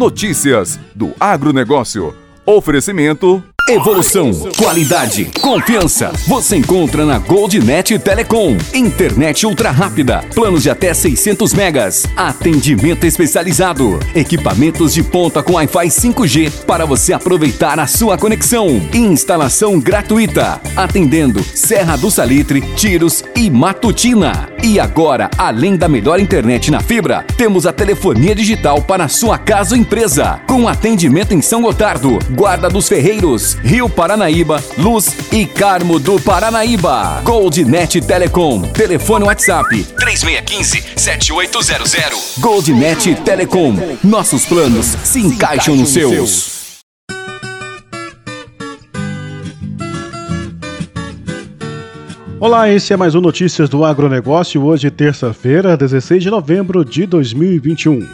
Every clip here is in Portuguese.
Notícias do agronegócio. Oferecimento Evolução, qualidade, confiança. Você encontra na Goldnet Telecom. Internet ultra rápida, planos de até 600 megas, atendimento especializado, equipamentos de ponta com Wi-Fi 5G para você aproveitar a sua conexão. Instalação gratuita, atendendo Serra do Salitre, Tiros e Matutina. E agora, além da melhor internet na fibra, temos a telefonia digital para sua casa ou empresa, com atendimento em São Gotardo, Guarda dos Ferreiros, Rio Paranaíba, Luz e Carmo do Paranaíba. Goldnet Telecom. Telefone WhatsApp 3615-7800. Goldnet Telecom. Nossos planos se encaixam nos seus. Olá, esse é mais um Notícias do Agronegócio, hoje terça-feira, 16 de novembro de 2021.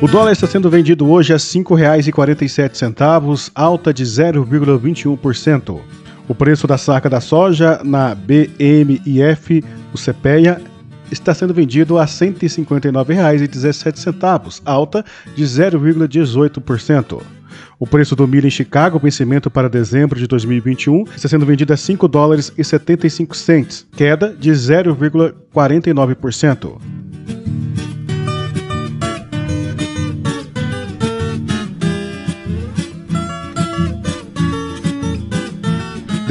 O dólar está sendo vendido hoje a R$ 5,47, alta de 0,21%. O preço da saca da soja na BMIF, o CPEA, está sendo vendido a R$ 159,17, alta de 0,18%. O preço do milho em Chicago, vencimento para dezembro de 2021, está sendo vendido a 5 dólares e 75 cents, queda de 0,49%.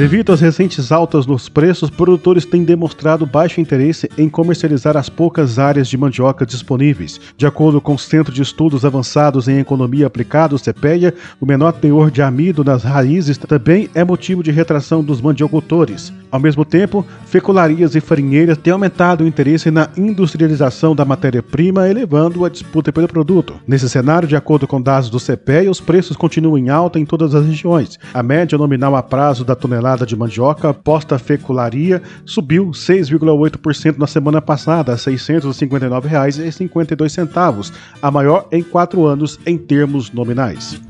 Devido às recentes altas nos preços, produtores têm demonstrado baixo interesse em comercializar as poucas áreas de mandioca disponíveis. De acordo com o Centro de Estudos Avançados em Economia Aplicada, o CPEA, o menor teor de amido nas raízes também é motivo de retração dos mandiocultores. Ao mesmo tempo, fecularias e farinheiras têm aumentado o interesse na industrialização da matéria-prima, elevando a disputa pelo produto. Nesse cenário, de acordo com dados do CPEA, os preços continuam em alta em todas as regiões. A média nominal a prazo da tonelada tonelada de mandioca posta fecularia subiu 6,8% na semana passada a R$ 659,52, a maior em quatro anos em termos nominais.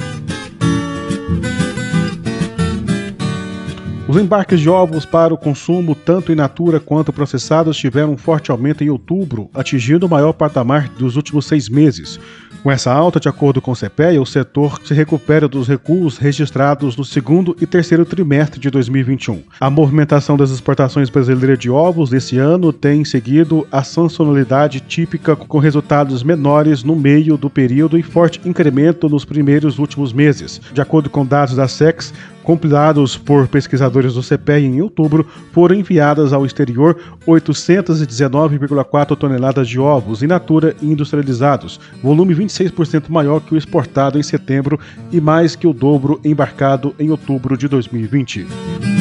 Os embarques de ovos para o consumo, tanto in natura quanto processados, tiveram um forte aumento em outubro, atingindo o maior patamar dos últimos seis meses. Com essa alta, de acordo com o CPEA, o setor se recupera dos recuos registrados no segundo e terceiro trimestre de 2021. A movimentação das exportações brasileiras de ovos nesse ano tem seguido a sazonalidade típica com resultados menores no meio do período e forte incremento nos primeiros últimos meses. De acordo com dados da SEX, compilados por pesquisadores do CPEA em outubro, foram enviadas ao exterior 819,4 toneladas de ovos in natura industrializados, volume 26% maior que o exportado em setembro e mais que o dobro embarcado em outubro de 2020.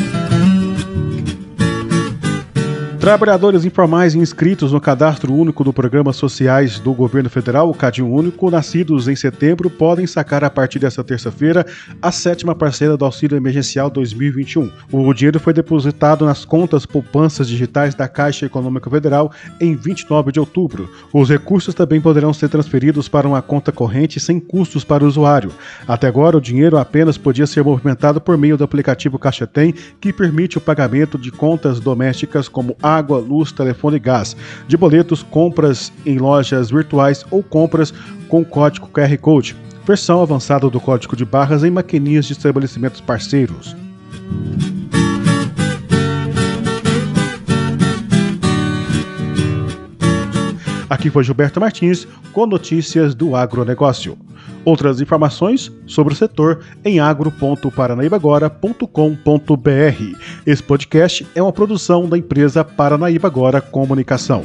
Trabalhadores informais inscritos no Cadastro Único do Programa Sociais do Governo Federal, o CAD Único, nascidos em setembro, podem sacar a partir desta terça-feira a sétima parcela do Auxílio Emergencial 2021. O dinheiro foi depositado nas contas poupanças digitais da Caixa Econômica Federal em 29 de outubro. Os recursos também poderão ser transferidos para uma conta corrente sem custos para o usuário. Até agora, o dinheiro apenas podia ser movimentado por meio do aplicativo Caixa Tem, que permite o pagamento de contas domésticas como água, luz, telefone e gás, de boletos, compras em lojas virtuais ou compras com código QR Code, versão avançada do código de barras em maquininhas de estabelecimentos parceiros. Aqui foi Gilberto Martins com notícias do agronegócio. Outras informações sobre o setor em agro.paranaíbaagora.com.br. Esse podcast é uma produção da empresa Paranaíba Agora Comunicação.